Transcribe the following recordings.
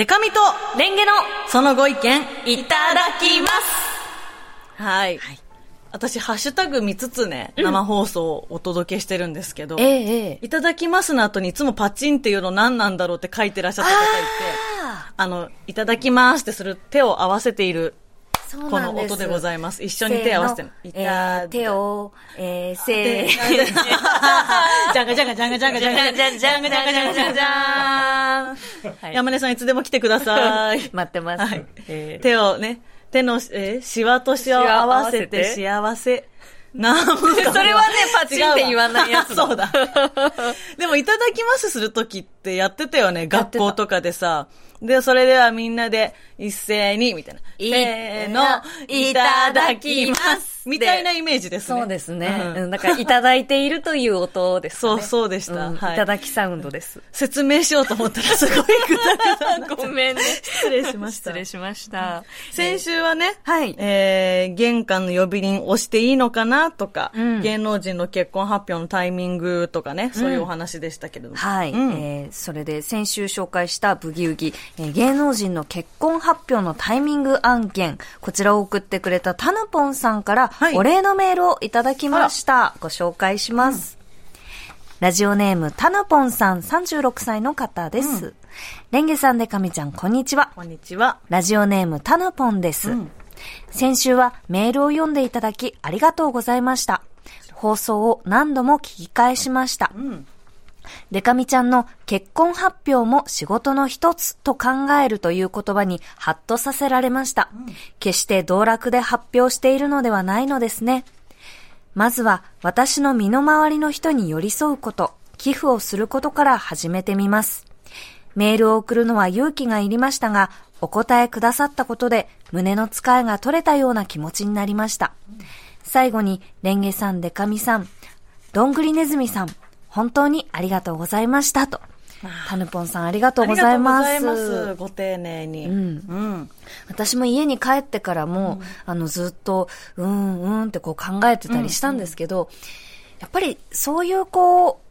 デカミとレンゲのそのご意見いただきます。はい。私、ハッシュタグ見つつね、生放送をお届けしてるんですけど、ええええ。いただきますの後にいつもパチンっていうの何なんだろうって書いてらっしゃった方いて、ああの、いただきますってする手を合わせている、この音でございます。一緒に手を合わせて。いた、えー、手を、えー、せー。じゃんがじゃんがじゃんがじゃんがじゃんがじゃんじゃんがじゃんがじゃんがじゃんじゃん。山根さんいつでも来てください。待ってます。はい、えー、手をね、手の、えー、しわとしわを合わせて幸せ。なんそれはね、パチンって言わないやつ。そうだ。でも、いただきますするときってやってたよね、学校とかでさ。で、それではみんなで一斉に、みたいな。いせーの、いただきますみたいなイメージですね。そうですね。うんから、いただいているという音ですね。そうそうでしたんはいいただきサウンドです。説明しようと思ったらすごい具体的なごめんね。失礼しました。失礼しました。先週はね、はいえー、玄関の呼び鈴押していいのかなとか、うん芸能人の結婚発表のタイミングとかね、そういうお話でしたけれども。はい、うんえーそれで先週紹介したブギウギ、えー芸能人の結婚発表のタイミング案件、こちらを送ってくれたタヌポンさんからはいお礼のメールをいただきました。ご紹介します。ラジオネームタヌポンさん36歳の方です。レンゲさんでかみちゃん、こんにちは。こんにちは。ラジオネームタヌポンです。うん先週はメールを読んでいただきありがとうございました。放送を何度も聞き返しました。うん。デカミちゃんの結婚発表も仕事の一つと考えるという言葉にハッとさせられました。決して道楽で発表しているのではないのですね。まずは私の身の回りの人に寄り添うこと、寄付をすることから始めてみます。メールを送るのは勇気がいりましたが、お答えくださったことで胸の使いが取れたような気持ちになりました。最後に、レンゲさん、デカミさん、どんぐりねずみさん、本当にありがとうございましたと。タヌポンさんありがとうございます。ありがとうございます。ご丁寧に。うんうん。私も家に帰ってからも、あの、ずっと、うん、うんってこう考えてたりしたんですけど、やっぱりそういうこう、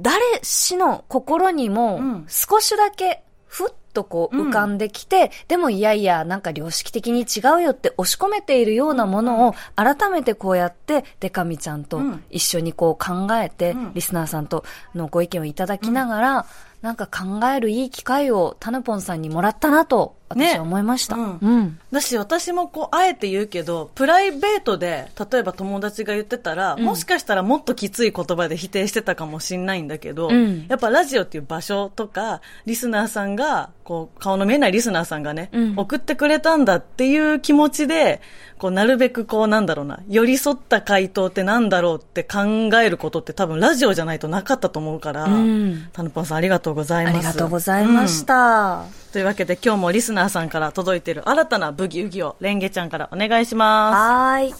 誰しの心にもうん少しだけふっとこう浮かんできて、でもいやいや、なんか良識的に違うよって押し込めているようなものを改めてこうやってデカミちゃんとうん。一緒にこう考えて、うん。リスナーさんとのご意見をいただきながら、なんか考えるいい機会をタヌポンさんにもらったなと私は思いました。ねうん。だし、私もこう、あえて言うけど、プライベートで、例えば友達が言ってたら、ん。もしかしたらもっときつい言葉で否定してたかもしんないんだけど、うん。やっぱラジオっていう場所とか、リスナーさんが、こう、顔の見えないリスナーさんがね、うん。送ってくれたんだっていう気持ちで、こう、なるべくこう、なんだろうな、寄り添った回答ってなんだろうって考えることって多分ラジオじゃないとなかったと思うから、うん。タヌポンさんありがとうございます。ありがとうございました。というわけで今日もリスナーさんから届いている新たなブギウギをレンゲちゃんからお願いしまはーい。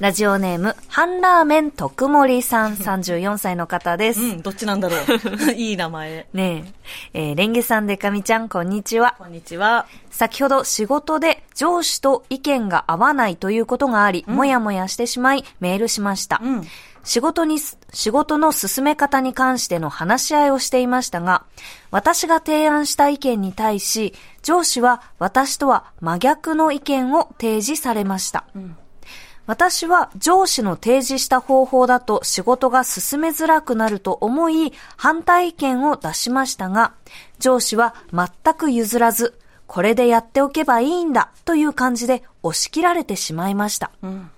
ラジオネーム、ハンラーメン徳森さん、34歳の方です。す。うん、どっちなんだろう。いい名前。ねえ、えーレンゲさん、デカミちゃん、こんにちは。こんにちは。先ほど仕事で上司と意見が合わないということがあり、もやもやしてしまいメールしました。うん。仕事にす、仕事の進め方に関しての話し合いをしていましたが、私が提案した意見に対し、上司は私とは真逆の意見を提示されました。私は上司の提示した方法だと仕事が進めづらくなると思い、反対意見を出しましたが、上司は全く譲らず、これでやっておけばいいんだという感じで押し切られてしまいました。うん。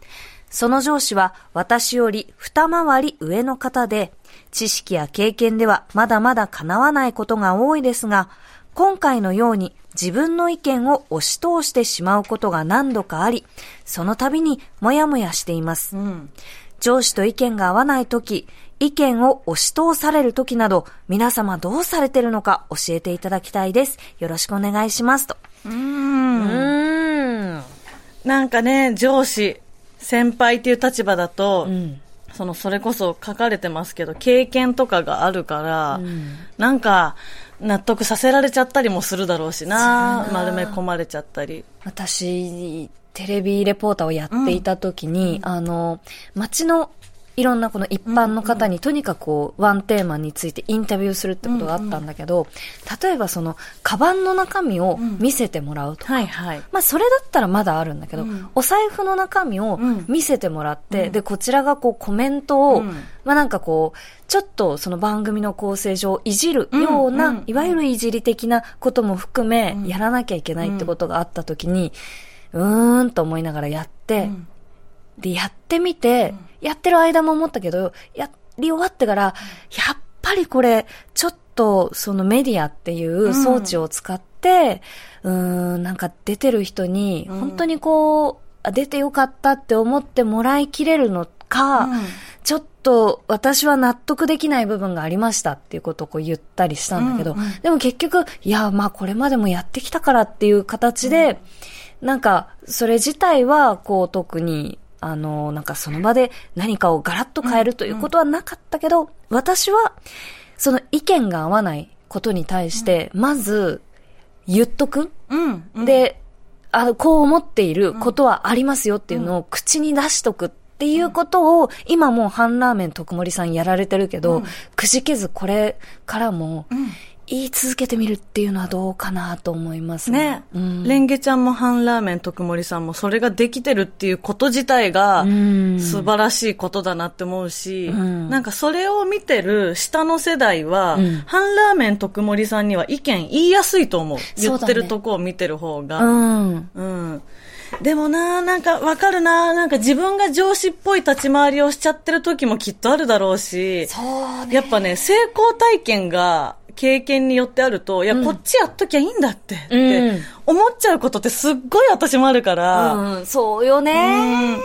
その上司は私より二回り上の方で、知識や経験ではまだまだ叶わないことが多いですが、今回のように自分の意見を押し通してしまうことが何度かあり、その度にもやもやしています。うん。上司と意見が合わないとき、意見を押し通されるときなど、皆様どうされてるのか教えていただきたいです。よろしくお願いします。と。う。うんーん。なんかね、上司、先輩っていう立場だと、うん。その、それこそ書かれてますけど、経験とかがあるから、んなんか、納得させられちゃったりもするだろうしな、丸め込まれちゃったり。私、テレビレポーターをやっていた時に、あの、街のいろんなこの一般の方にとにかくこうワンテーマについてインタビューするってことがあったんだけど、例えばその、カバンの中身を見せてもらうとか、はいはい。まあそれだったらまだあるんだけど、うん。お財布の中身をうん。見せてもらって、うん。で、こちらがこうコメントを、うん。まあなんかこう、ちょっとその番組の構成上いじるような、いわゆるいじり的なことも含め、うん。やらなきゃいけないってことがあった時に、うーんと思いながらやって、うんで、やってみて、やってる間も思ったけど、やり終わってから、やっぱりこれ、ちょっと、そのメディアっていう装置を使って、うーん、なんか出てる人に、うん。本当にこう、あ出てよかったって思ってもらいきれるのか、うん。ちょっと私は納得できない部分がありましたっていうことをこう言ったりしたんだけど、うんうんでも結局、いや、まあこれまでもやってきたからっていう形で、なんか、それ自体は、こう特に、あの、なんかその場で何かをガラッと変えるということはなかったけど、私は、その意見が合わないことに対して、まず、言っとく。で、あの、こう思っていることはありますよっていうのを口に出しとくっていうことを、今もう半ラーメン徳森さんやられてるけど、うん。くじけずこれからもうん言い続けてみるっていうのはどうかなと思いますね、うんレンゲちゃんも半ラーメン徳森さんもそれができてるっていうこと自体がうん素晴らしいことだなって思うし、うんなんかそれを見てる下の世代は、うん半ラーメン徳森さんには意見言いやすいと思う。言ってるとこを見てる方が。うん。うん。でもな、なんかわかるな、なんか自分が上司っぽい立ち回りをしちゃってる時もきっとあるだろうし、そうね。やっぱね、成功体験が経験によってあると、いや、うん。こっちやっときゃいいんだって、っうてん。思っちゃうことってすっごい私もあるから、うん、そうよね。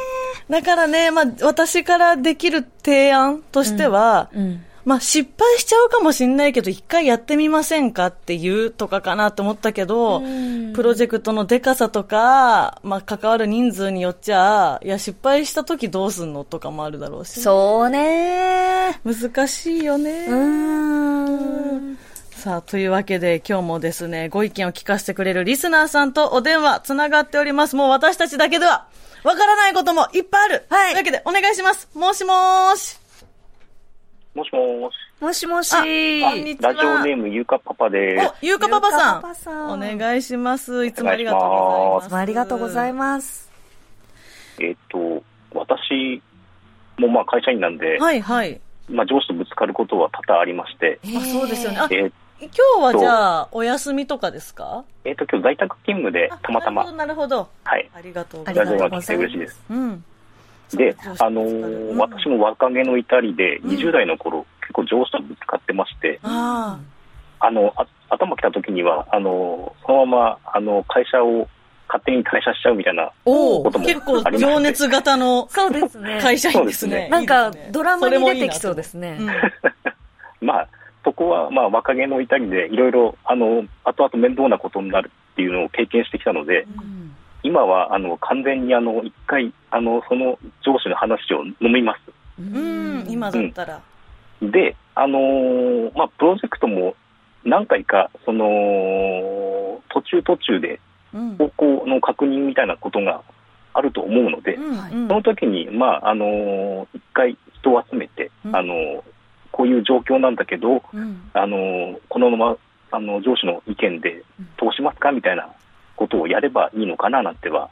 うん。だからね、まあ、私からできる提案としては、うん。まあ、失敗しちゃうかもしんないけど、一回やってみませんかっていうとかかなと思ったけど、うんプロジェクトのデカさとか、まあ、関わる人数によっちゃ、いや、失敗した時どうすんのとかもあるだろうし。そうね。難しいよね。うん。さあ、というわけで今日もですね、ご意見を聞かせてくれるリスナーさんとお電話つながっております。もう私たちだけでは、わからないこともいっぱいある。はいというわけでお願いします。もしもーし。もしもーし。もしもし。あこんにちはラジオネームゆうかパパでお、ゆうかパパさん。ゆうかパパさんお願いします。いつもありがとうございます。ありがとうございます。す。えっ、と、私もまあ会社員なんで、はいはい。まあ上司とぶつかることは多々ありまして、あ、そうですよね。あ、えー今日はじゃあ、お休みとかですか？えっ、と今日在宅勤務であたまたま、なるほど、なるほど。はい。ありがとうごあざいます。りがとうございますラジオが来て嬉しいです。うん。であのーうん。私も若気の至りで、うん。20代の頃、結構上司とぶつかってまして、ああの、あ頭きた時には、あのーそのまま、あの、会社を勝手に退社しちゃうみたいな、ことも結構ありまして。情熱型のそうですね。会社員ですね。そうですね。なんかドラマに出てきそうですね。まあ、そこは、まあ、若気の至りで、いろいろ、あの、後々面倒なことになるっていうのを経験してきたので、うん今は、あの、完全に、あの、一回、あの、その上司の話を飲みます。ううん、今だったら。で、あのーまあ、プロジェクトも何回か、その、途中途中でうん。方向の確認みたいなことがあると思うので、うんはいうんその時に、まあ、あのー一回人を集めて、うんあのーこういう状況なんだけど、うんあのこのままあの上司の意見で通しますかみたいなことをやればいいのかななんては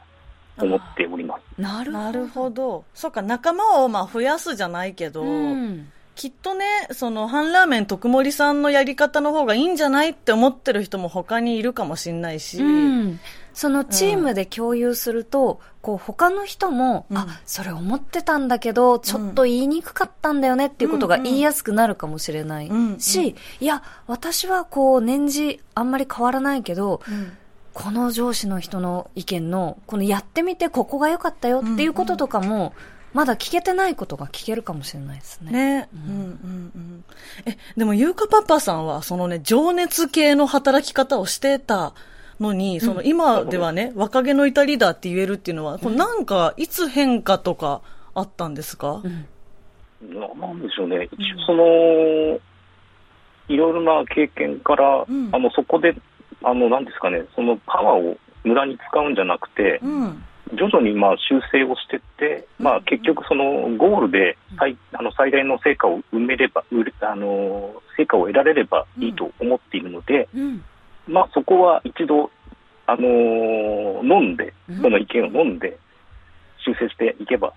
思っております。なるほど。なるほど。そうか、仲間をまあ増やすじゃないけど、うん。きっとね、その、半ラーメン徳森さんのやり方の方がいいんじゃないって思ってる人も他にいるかもしんないし、うん。そのチームで共有すると、こう他の人も、うんあ、それ思ってたんだけど、ちょっと言いにくかったんだよねっていうことがうん言いやすくなるかもしれないうんし、いや、私はこう年次あんまり変わらないけど、うんこの上司の人の意見の、このやってみてここが良かったよっていうこととかも、まだ聞けてないことが聞けるかもしれないですね。ね、うん、うんうんえ、でも、ゆうかパパさんは、そのね、情熱系の働き方をしてたのに、その、今ではね、若気の至りだって言えるっていうのは、これなんか、いつ変化とかあったんですか？うんななんでしょうね、一応その、いろいろな経験から、うん。あのそこで、あのなんですかね、そのパワーを無駄に使うんじゃなくて、うん。徐々にまあ修正をしていって、まあ、結局、そのゴールで最あの最大の成果を埋めれば、あの成果を得られればいいと思っているので、うん。まあ、そこは一度、あの飲んで、うんその意見を飲んで、修正していけば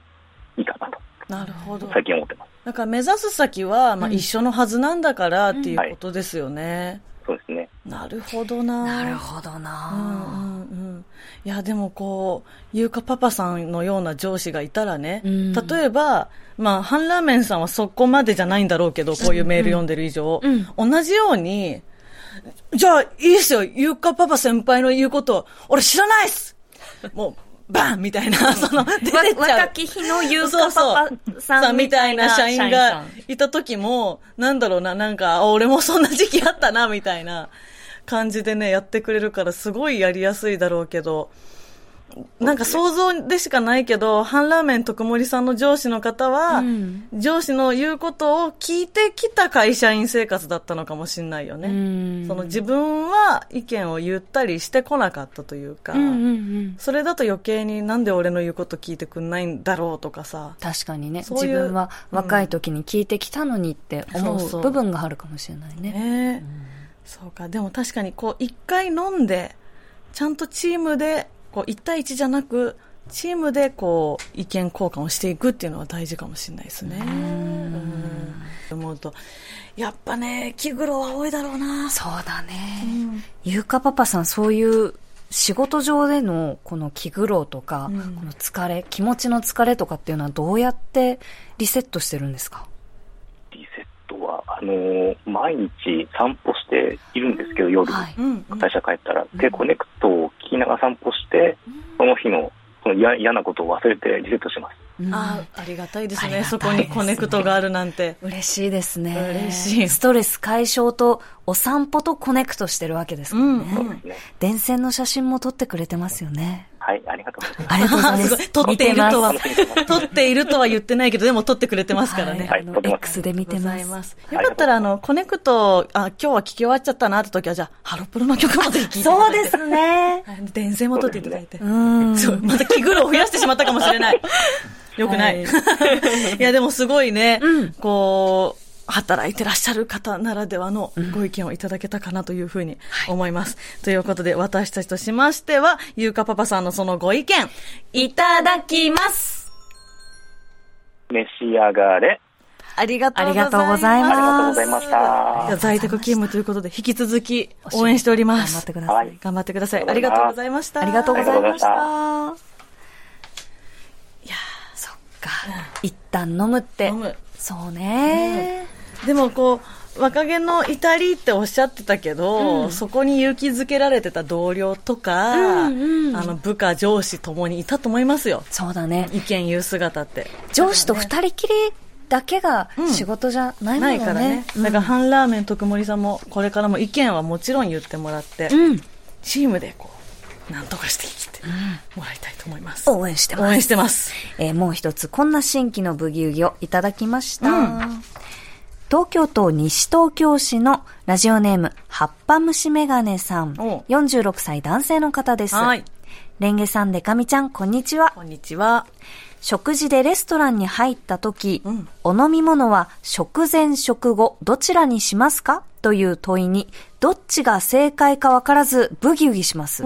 いいかなと、なるほど。最近思ってます。だから目指す先は、まあ、うん一緒のはずなんだからっていうことですよね。そうですね。なるほどな。なるほどうんうなんうん。いや、でもこう、ゆうかパパさんのような上司がいたらね、うん。例えば、まあ、ハンラーメンさんはそこまでじゃないんだろうけど、こういうメール読んでる以上、うん。同じように、じゃあ、いいっすよ、ゆうかパパ先輩の言うこと、俺知らないっす。もう、バンみたいな、その、出てっちゃう。若き日のゆうかパパさんみたいな社員さがん。いた時も、なんだろうな、なんか、あ俺もそんな時期あったな、みたいな感じでね、やってくれるから、すごいやりやすいだろうけど、なんか想像でしかないけど、ハンラーメン徳森さんの上司の方は、うん。上司の言うことを聞いてきた会社員生活だったのかもしれないよね。うん。その自分は意見を言ったりしてこなかったというか、うんうんうん。それだと余計になんで俺の言うこと聞いてくんないんだろうとかさ、確かにね。そういう自分は若い時に聞いてきたのにって思そう部分があるかもしれないね。ね。え、そうか。でも確かにこう一回飲んでちゃんとチームでこう1対1じゃなくチームでこう意見交換をしていくっていうのは大事かもしれないですね。うん。思うと。やっぱね気苦労は多いだろうな。そうだうね。ん。ゆうかパパさんそういう仕事上でのこの気苦労とか、うん。この疲れ、気持ちの疲れとかっていうのはどうやってリセットしてるんですか？あのー毎日散歩しているんですけど、夜、はい。うん会社帰ったら。で、コネクトを聞きながら散歩して、その日のその嫌嫌なことを忘れてリセットします。うんあありがたいですねありがたいですねそこにコネクトがあるなんて嬉しいですね。嬉しいストレス解消とお散歩とコネクトしてるわけですうんもんね。そうですね。電線の写真も撮ってくれてますよね。はい、ありがとうございます。ありがとうございますす。ごい撮っているとは撮っているとは言ってないけどでも撮ってくれてますからね、はいあの撮ってます X で見てま。すす。よかったら、あの、コネクト、あ、今日は聞き終わっちゃったなって時は、じゃあ、ハロプロの曲まで聞い ていただいて。そうですね。はい。電線も撮っていただいて。うん。そう、また気苦労を増やしてしまったかもしれない。よくない。、は いや、でもすごいね、うんこう、働いてらっしゃる方ならではのご意見をいただけたかなというふうに思います。ということで、私たちとしましては、ゆうかパパさんのそのご意見、いただきます。召し上がれ。ありがとうございます。ありがとうございますありがとうございました。在宅勤務ということで、引き続き応援しております。頑張ってください。はい頑張ってください。ありがとうございました。ありがとうございました。あいやそっか。一旦飲むって飲。む。そうね。でもこう、若気の至りっておっしゃってたけど、そこに勇気づけられてた同僚とか、うんうんあの部下、上司ともにいたと思いますよ。そうだね。意見言う姿って。上司と二人きりだけが仕事じゃないもんね。ないからね。うんだから、ハンラーメン徳森さんも、これからも意見はもちろん言ってもらって、うん。チームでこう、なんとかしてきてもらいたいと思います。応援してます。応援してます。えーもう一つ、こんな新規のブギウギをいただきました。うん東京都西東京市のラジオネーム、葉っぱ虫メガネさん。お46歳男性の方です。はい。レンゲさん、デカミちゃん、こんにちは。こんにちは。食事でレストランに入った時、うんお飲み物は食前食後どちらにしますか？という問いに、どっちが正解かわからずブギウギします。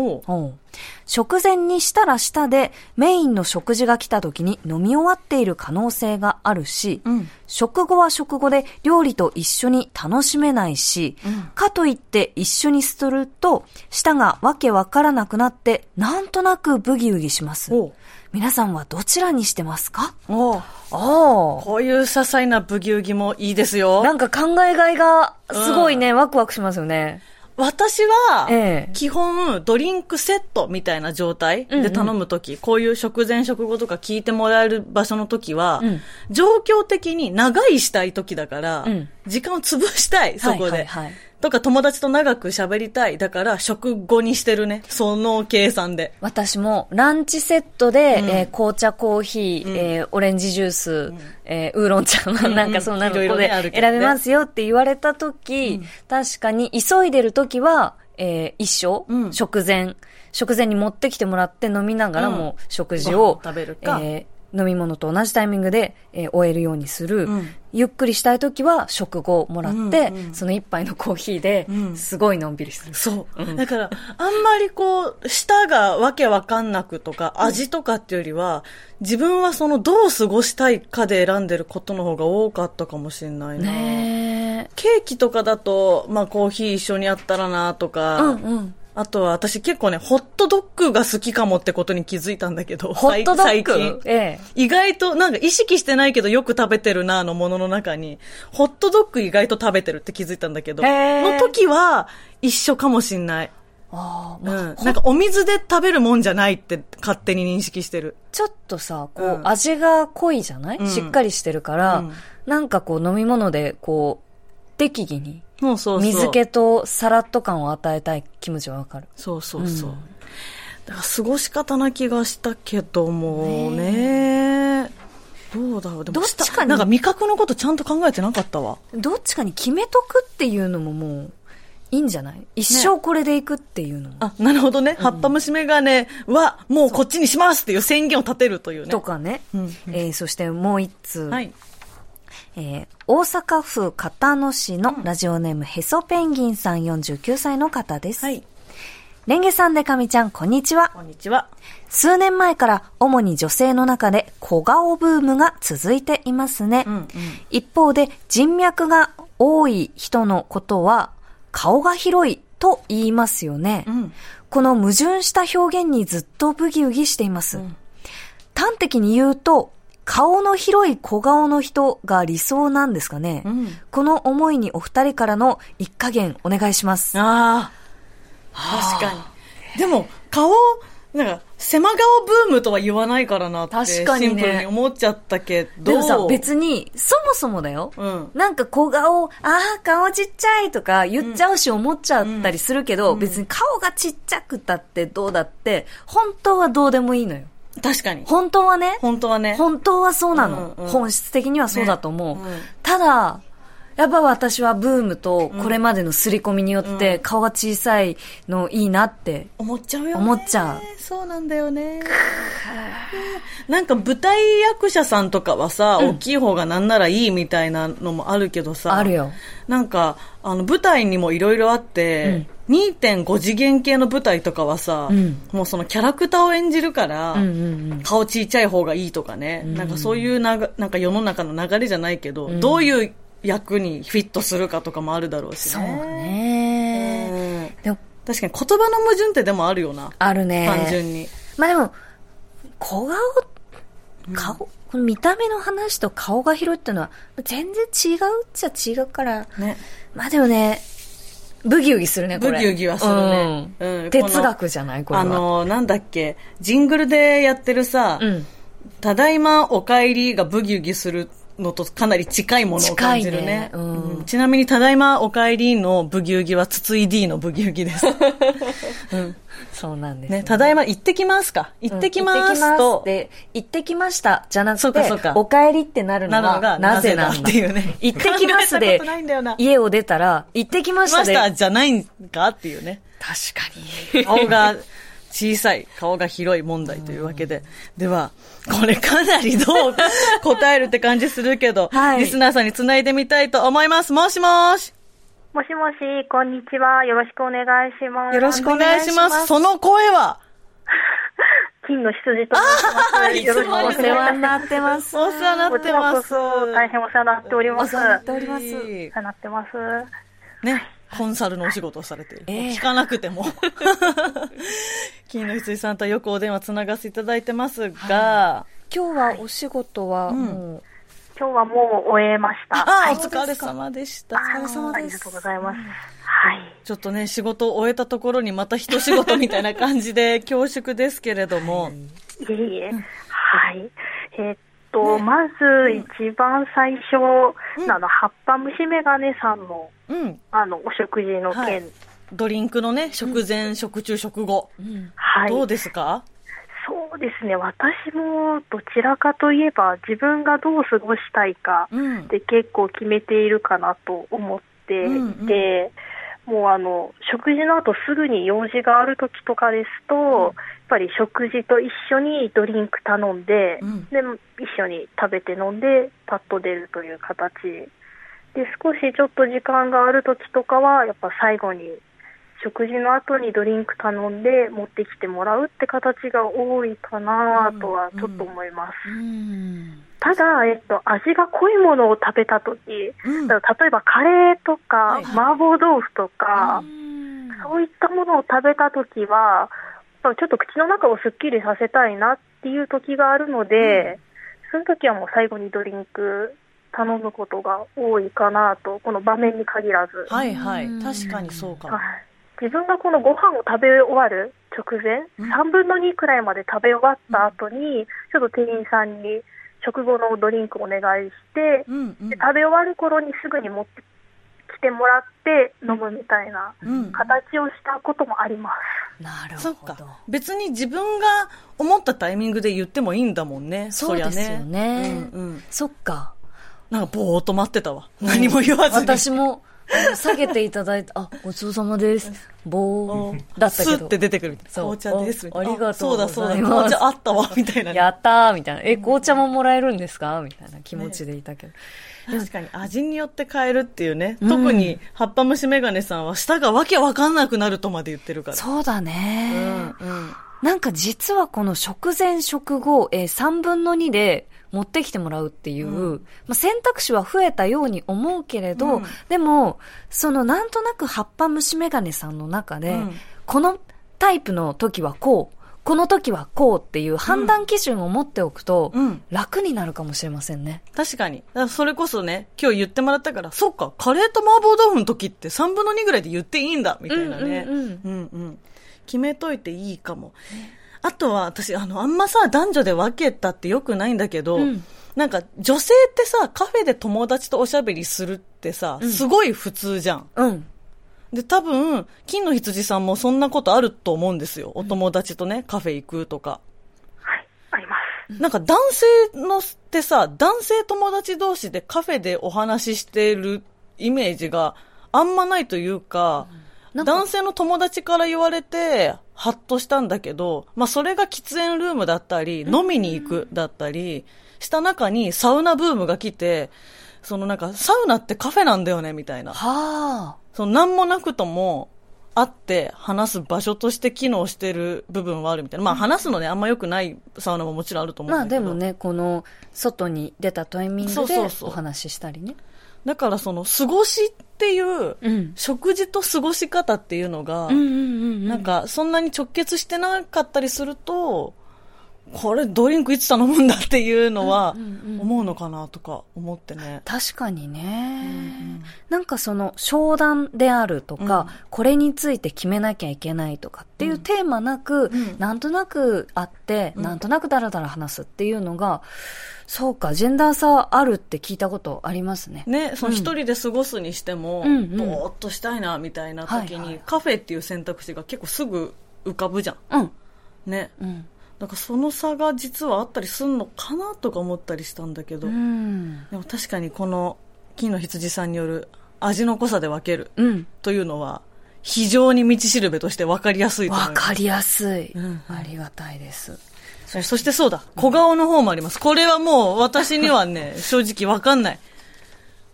食前にしたらしたでメインの食事が来た時に飲み終わっている可能性があるし、うん食後は食後で料理と一緒に楽しめないし、かといって一緒にすると舌がわけわからなくなってなんとなくブギウギします。おう皆さんはどちらにしてますか？おうああ。こういう些細なブギウギもいいですよ。なんか考えがいがすごいね、ワクワクしますよね。私はええ、基本、ドリンクセットみたいな状態で頼むとき、こういう食前食後とか聞いてもらえる場所のときは、うん。状況的に長いしたいときだから、うん。時間を潰したい、そこで。はいはいはいとか友達と長く喋りたい。だから、食後にしてるね。その計算で。私もランチセットで、うん。えー紅茶、コーヒー、えーオレンジジュース、えーウーロン茶、んなんかそんないのこで選べますよって言われた時、確かに急いでる時は、えー一緒、うん。食前、食前に持ってきてもらって飲みながらも食事をご飯を、食べるか。えー飲み物と同じタイミングで、えー終えるようにする。うんゆっくりしたい時は食後もらって、うんうんその一杯のコーヒーでうん、すごいのんびりする。そう。だから、あんまりこう、舌がわけわかんなくとか、味とかっていうよりは、自分はその、どう過ごしたいかで選んでることの方が多かったかもしれないな。ねケーキとかだと、まあコーヒー一緒にあったらなとえ。か、うんうん。あとは私結構ね、ホットドッグが好きかもってことに気づいたんだけど、ホットドッ最グ近。ええ。意外と、なんか意識してないけどよく食べてるなのものの中に、ホットドッグ意外と食べてるって気づいたんだけど、の時は一緒かもしんない。ああ、うん。なんかお水で食べるもんじゃないって勝手に認識してる。ちょっとさ、こう、うん味が濃いじゃない、うんしっかりしてるから、うんなんかこう飲み物で、こう、適宜に、そうそう。水気とサラッと感を与えたい気持ちはわかる。そうそうそう。うんだから過ごし方な気がしたけどもね。どうだろうでもどっちかになんか味覚のことちゃんと考えてなかったわ。どっちかに決めとくっていうのももう、いいんじゃない？一生これでいくっていうのも。あ、なるほどね。葉っぱ虫眼鏡は、もうこっちにしますっていう宣言を立てるというね。とかね。うんえーそしてもう一通。はい。えー大阪府片野市のラジオネーム、へそペンギンさん49歳の方です。はい。レンゲさんでかみちゃん、こんにちは。こんにちは。数年前から主に女性の中で小顔ブームが続いていますね。うんうん一方で人脈が多い人のことは顔が広いと言いますよね。うん。この矛盾した表現にずっとブギウギしています。ん端的に言うと、顔の広い小顔の人が理想なんですかね？うんこの思いにお二人からの一加減お願いします。ああ。確かに。でも、顔、なんか、狭顔ブームとは言わないからなって、確かにねシンプルに思っちゃったけど。でもさ、別に、そもそもだよ。うんなんか小顔、ああ、顔ちっちゃいとか言っちゃうし思っちゃったりするけど、うん別に顔がちっちゃくたってどうだって、本当はどうでもいいのよ。確かに。本当はね、本当はね。本当はそうなの。うんうん本質的にはそうだと思う。ねうんただ、やっぱ私はブームとこれまでの刷り込みによって顔が小さいのいいなって。思っちゃうよね。思っちゃう。そうなんだよね。なんか舞台役者さんとかはさ、大きい方がなんならいいみたいなのもあるけどさ。あるよ。なんか、あの、舞台にもいろいろあって、2.5次元系の舞台とかはさ、うんもうそのキャラクターを演じるから、うんうんうん。顔ちっちゃい方がいいとかね、なんかそういうながなんか世の中の流れじゃないけど、んどういう役にフィットするかとかもあるだろうしそうね。ね。でも、確かに言葉の矛盾ってでもあるよな。あるね。単純に。まあでも、小顔、顔、この見た目の話と顔が広いっていうのは、全然違うっちゃ違うから、ね。まあでもね、ブギウギするね、これ。ブギウギはするねうんうん哲学じゃないこれは。あの、なんだっけ、ジングルでやってるさ、うん。ただいまお帰りがブギウギするのとかなり近いものを感じるね。ねうんうんちなみに、ただいまお帰りのブギウギは、つつい D のブギウギです。うんそうなんです、ね、ただいま行ってきますか？行ってきますと、で、行ってきました。じゃなくてそうかそうか、お帰りってなるのは、なのがなぜなんだっていうね 行ってきますで家を出たら、行ってきましたで、来ましたじゃないんかっていうね。確かに。顔が小さい、顔が広い問題というわけで。では、これかなりどう答えるって感じするけど、はいリスナーさんにつないでみたいと思います。もしもし。もしもし、こんにちは。よろしくお願いします。よろしくお願いします。その声は、金の羊と申します。いつもよろしくお願いしお世話になってます。お世話になってます。大変お世話になっております。お世話になっておりますお世話になってます。ね、コンサルのお仕事をされている。ええ聞かなくても。金の羊さんとよくお電話つながせていただいてますが、今日はお仕事はうんもう、今日はもう終えました。あ、はいお疲れ様でした。お疲れ様ですありがとうございます。はい。ちょっとね、仕事を終えたところにまた一仕事みたいな感じで 恐縮ですけれども、いえいえ。はい。えーっと、まず一番最初、うんあの、葉っぱ虫眼鏡さんの、うん、あの、お食事の件。はいドリンクのね、食前、食中、食後、はい。どうですか？そうですね。私もどちらかといえば自分がどう過ごしたいかうん。で結構決めているかなと思っていて、うんうん。もうあの食事の後すぐに用事がある時とかですと、やっぱり食事と一緒にドリンク頼んで、うん。で一緒に食べて飲んでパッと出るという形。で少しちょっと時間がある時とかはやっぱ最後に食事の後にドリンク頼んで持ってきてもらうって形が多いかなとはちょっと思います。うん。ただ、えっと、味が濃いものを食べた時、うんだから例えばカレーとか、麻婆豆腐とか、そういったものを食べたときは、ちょっと口の中をすっきりさせたいなっていう時があるので、そういう時はもう最後にドリンク頼むことが多いかなと、この場面に限らず。はいはいうん。確かにそうかもはい。自分がこのご飯を食べ終わる直前、うん3分の2くらいまで食べ終わった後に、ちょっと店員さんに食後のドリンクお願いして、うんうんで食べ終わる頃にすぐに持ってきてもらって飲むみたいなうん。形をしたこともあります。なるそっかほど。。別に自分が思ったタイミングで言ってもいいんだもんね。そうですよねうんうん。そっか。なんかぼーっと待ってたわ。何も言わずに。私も、下げていただいて、あ、ごちそうさまです。棒だったけどスッて。出てくる。紅茶です。みたいなあありがとうございますそうだそうだ。紅茶あったわ、みたいなね。やったーみたいな。え、紅茶ももらえるんですか？みたいな気持ちでいたけど。確かに味によって変えるっていうね。うん特に、葉っぱ虫メガネさんは舌がわけわかんなくなるとまで言ってるから。そうだうね。んうん。なんか実はこの食前食後、えー3分の2で持ってきてもらうっていう、うんまあ、選択肢は増えたように思うけれど、うんでも、そのなんとなく葉っぱ虫メガネさんの中で、うんこのタイプの時はこう、この時はこうっていう判断基準を持っておくと、うん。楽になるかもしれませんね。確かに。だからそれこそね、今日言ってもらったから、そっか、カレーと麻婆豆腐の時って3分の2ぐらいで言っていいんだ、みたいなね。うんうんうんうんうん決めといていいかも。あとは、私、あの、あんまさ、男女で分けたってよくないんだけど、うんなんか、女性ってさ、カフェで友達とおしゃべりするってさ、うんすごい普通じゃん。うん。で、多分、金の羊さんもそんなことあると思うんですよ。お友達とね、カフェ行くとか。はい、あります。なんか男性のってさ、男性友達同士でカフェでお話ししてるイメージがあんまないというか、なんか男性の友達から言われて、ハッとしたんだけど、まあそれが喫煙ルームだったり、飲みに行くだったり、した中にサウナブームが来て、そのなんかサウナってカフェなんだよね、みたいな。はあ。その何もなくとも、会って話す場所として機能してる部分はあるみたいな。まあ話すのね、あんま良くないサウナももちろんあると思うんまだけど。あでもね、この、外に出たタイミングでそうそうそうお話ししたりね。だからその、過ごしっていう、うん。食事と過ごし方っていうのが、うんうんうん。なん、かそんなに直結してなかったりすると、これドリンクいつ頼むんだっていうのはうんうんうん。思うのかなとか思ってね。確かにね、んなんかその商談であるとか、うん。これについて決めなきゃいけないとかっていうテーマなく、うん。なんとなくあって、うん。なんとなくダラダラ話すっていうのが、そうか、ジェンダー差あるって聞いたことありますね。ね、その一人で過ごすにしても、うんうんぼーっとしたいなみたいな時に、はいはいカフェっていう選択肢が結構すぐ浮かぶじゃん。うん。ね。うん。だからその差が実はあったりすんのかなとか思ったりしたんだけど、うん。でも確かにこの金の羊さんによる味の濃さで分けるうん。というのは非常に道しるべとして分かりやすいと思います。わかりやすい、うんありがたいです。えそしてそうだ、小顔の方もあります。これはもう私にはね、正直分かんない。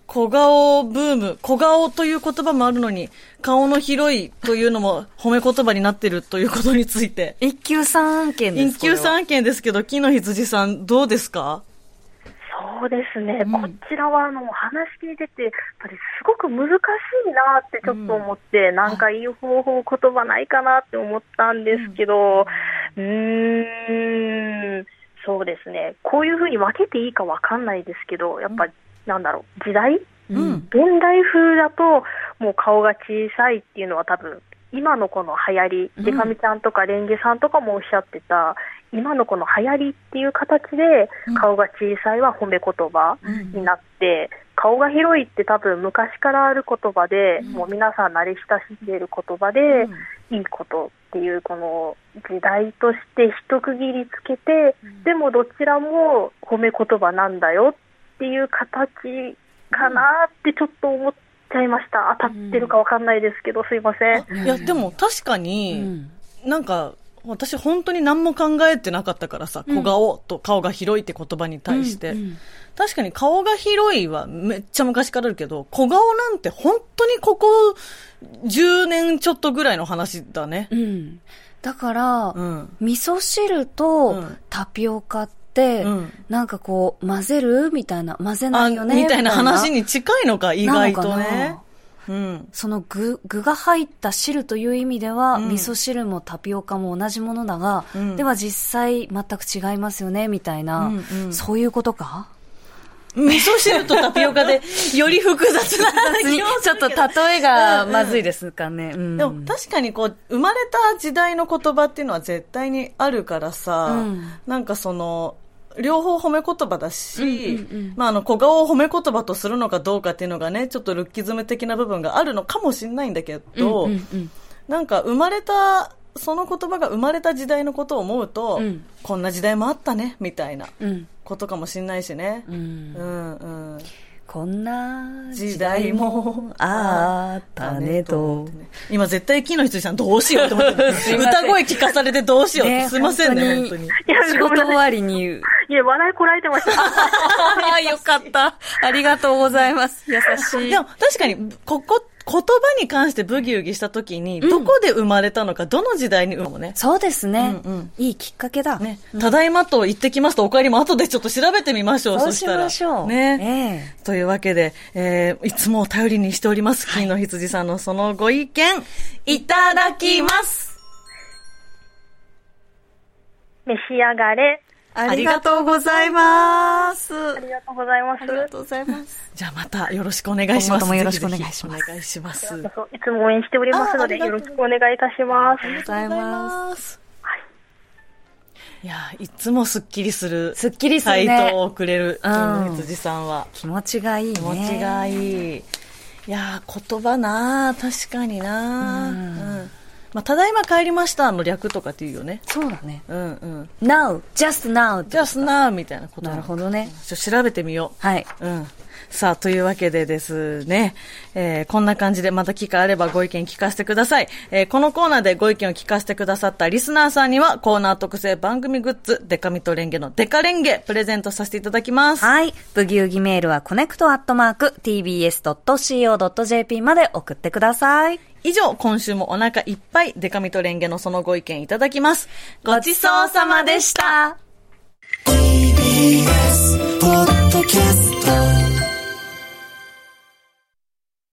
小顔ブーム、小顔という言葉もあるのに、顔の広いというのも褒め言葉になってるということについて。一級さん案件です一級さん案件ですけど、金の羊さんどうですか？そうですね、うんこちらはあの話聞いてて、やっぱりすごく難しいなってちょっと思って、なんかいい方法、言葉ないかなって思ったんですけど、うー。ん、そうですね、こういうふうに分けていいかわかんないですけど、やっぱ、なんだろう、時代？うん。現代風だと、もう顔が小さいっていうのは多分、今のこの流行り、うんでかみちゃんとかレンゲさんとかもおっしゃってた、今のこの流行りっていう形でうん、顔が小さいは褒め言葉うん。になって、顔が広いって多分昔からある言葉で、うん。もう皆さん慣れ親しんでいる言葉で、いいことっていうこの時代として一区切りつけて、でもどちらも褒め言葉なんだよっていう形かなってちょっと思っちゃいました。当たってるかわかんないですけど、すいません。いや、でも確かうに、ん。なんか、私本当に何も考えてなかったからさ、小顔と顔が広いって言葉に対して。うんうん確かに顔が広いはめっちゃ昔からあるけど、小顔なんて本当にここ10年ちょっとぐらいの話だね。うん。だから、うん。味噌汁うとんタピオカって、うんなんかこう、混ぜるみたいな、混ぜなあ、いよねみたいな話に近いのか、意外とねな。うん。その具、具が入った汁という意味では、うん。味噌汁もタピオカも同じものだが、うん。では実際全く違いますよね、みたいな、うんうん。そういうことか？味噌汁とタピオカで、より複雑な ちょっと例えがまずいですかね。うん。でも確かにこう、生まれた時代の言葉っていうのは絶対にあるからさ、うん。なんかその、両方褒め言葉だし、うんうんうん。まああの、小顔を褒め言葉とするのかどうかっていうのがね、ちょっとルッキズム的な部分があるのかもしれないんだけど、うんうんうん。なんか生まれた、その言葉が生まれた時代のことを思うと、うん。こんな時代もあったね、みたいなうん。ことかもしれないしね。うん。うんうん。こんな時代もあったねと。今絶対木の羊さんどうしようと思って 歌声聞かされてどうしようって、ねすいませんね、本当に。いや、仕事終わりに言う。いや、笑いこらえてました。ああ、よかった。ありがとうございます。優しい。でも確かに、ここ、言葉に関してブギウギしたときに、どこで生まれたのか、どの時代に生まれたのかもね。そうですね、うんうんいいきっかけだ。ね、ただいまと言ってきますと、お帰りも後でちょっと調べてみましょう、そうし。ましょう。ね。えというわけで、えー、いつも頼りにしております、金の羊さんのそのご意見、いただきます。召し上がれ。えありがとうございます。ありがとうございます。とうございます。じゃあまたよろしくお願いします。今後ともよろしくお願いしますぜひぜひお願いします。いつも応援しておりますので、よろしくお願いいたします。ありがとうございます。す。いや、いつもすっきりする。すっきりするね回答をくれる、うん羊さんは。気持ちがいいね。気持ちがいい。いやー、言葉な確かになうんうん。まあ、ただいま帰りましたの略とかって言うよね。そうだね。うんうん。now, just now. じゃあ、すなーみたいなことなるほどね。ちょっと調べてみよう。はい。うん。さあ、というわけでですね、えーこんな感じでまた機会あればご意見聞かせてください。えーこのコーナーでご意見を聞かせてくださったリスナーさんにはコーナー特製番組グッズ、デカミとレンゲのデカレンゲプレゼントさせていただきます。はい。ブギウギメールはコネクトアットマーク tbs.co.jp まで送ってください。以上、今週もお腹いっぱいデカミとレンゲのそのご意見いただきます。ごちそうさまでした。TBS ポッドキャスト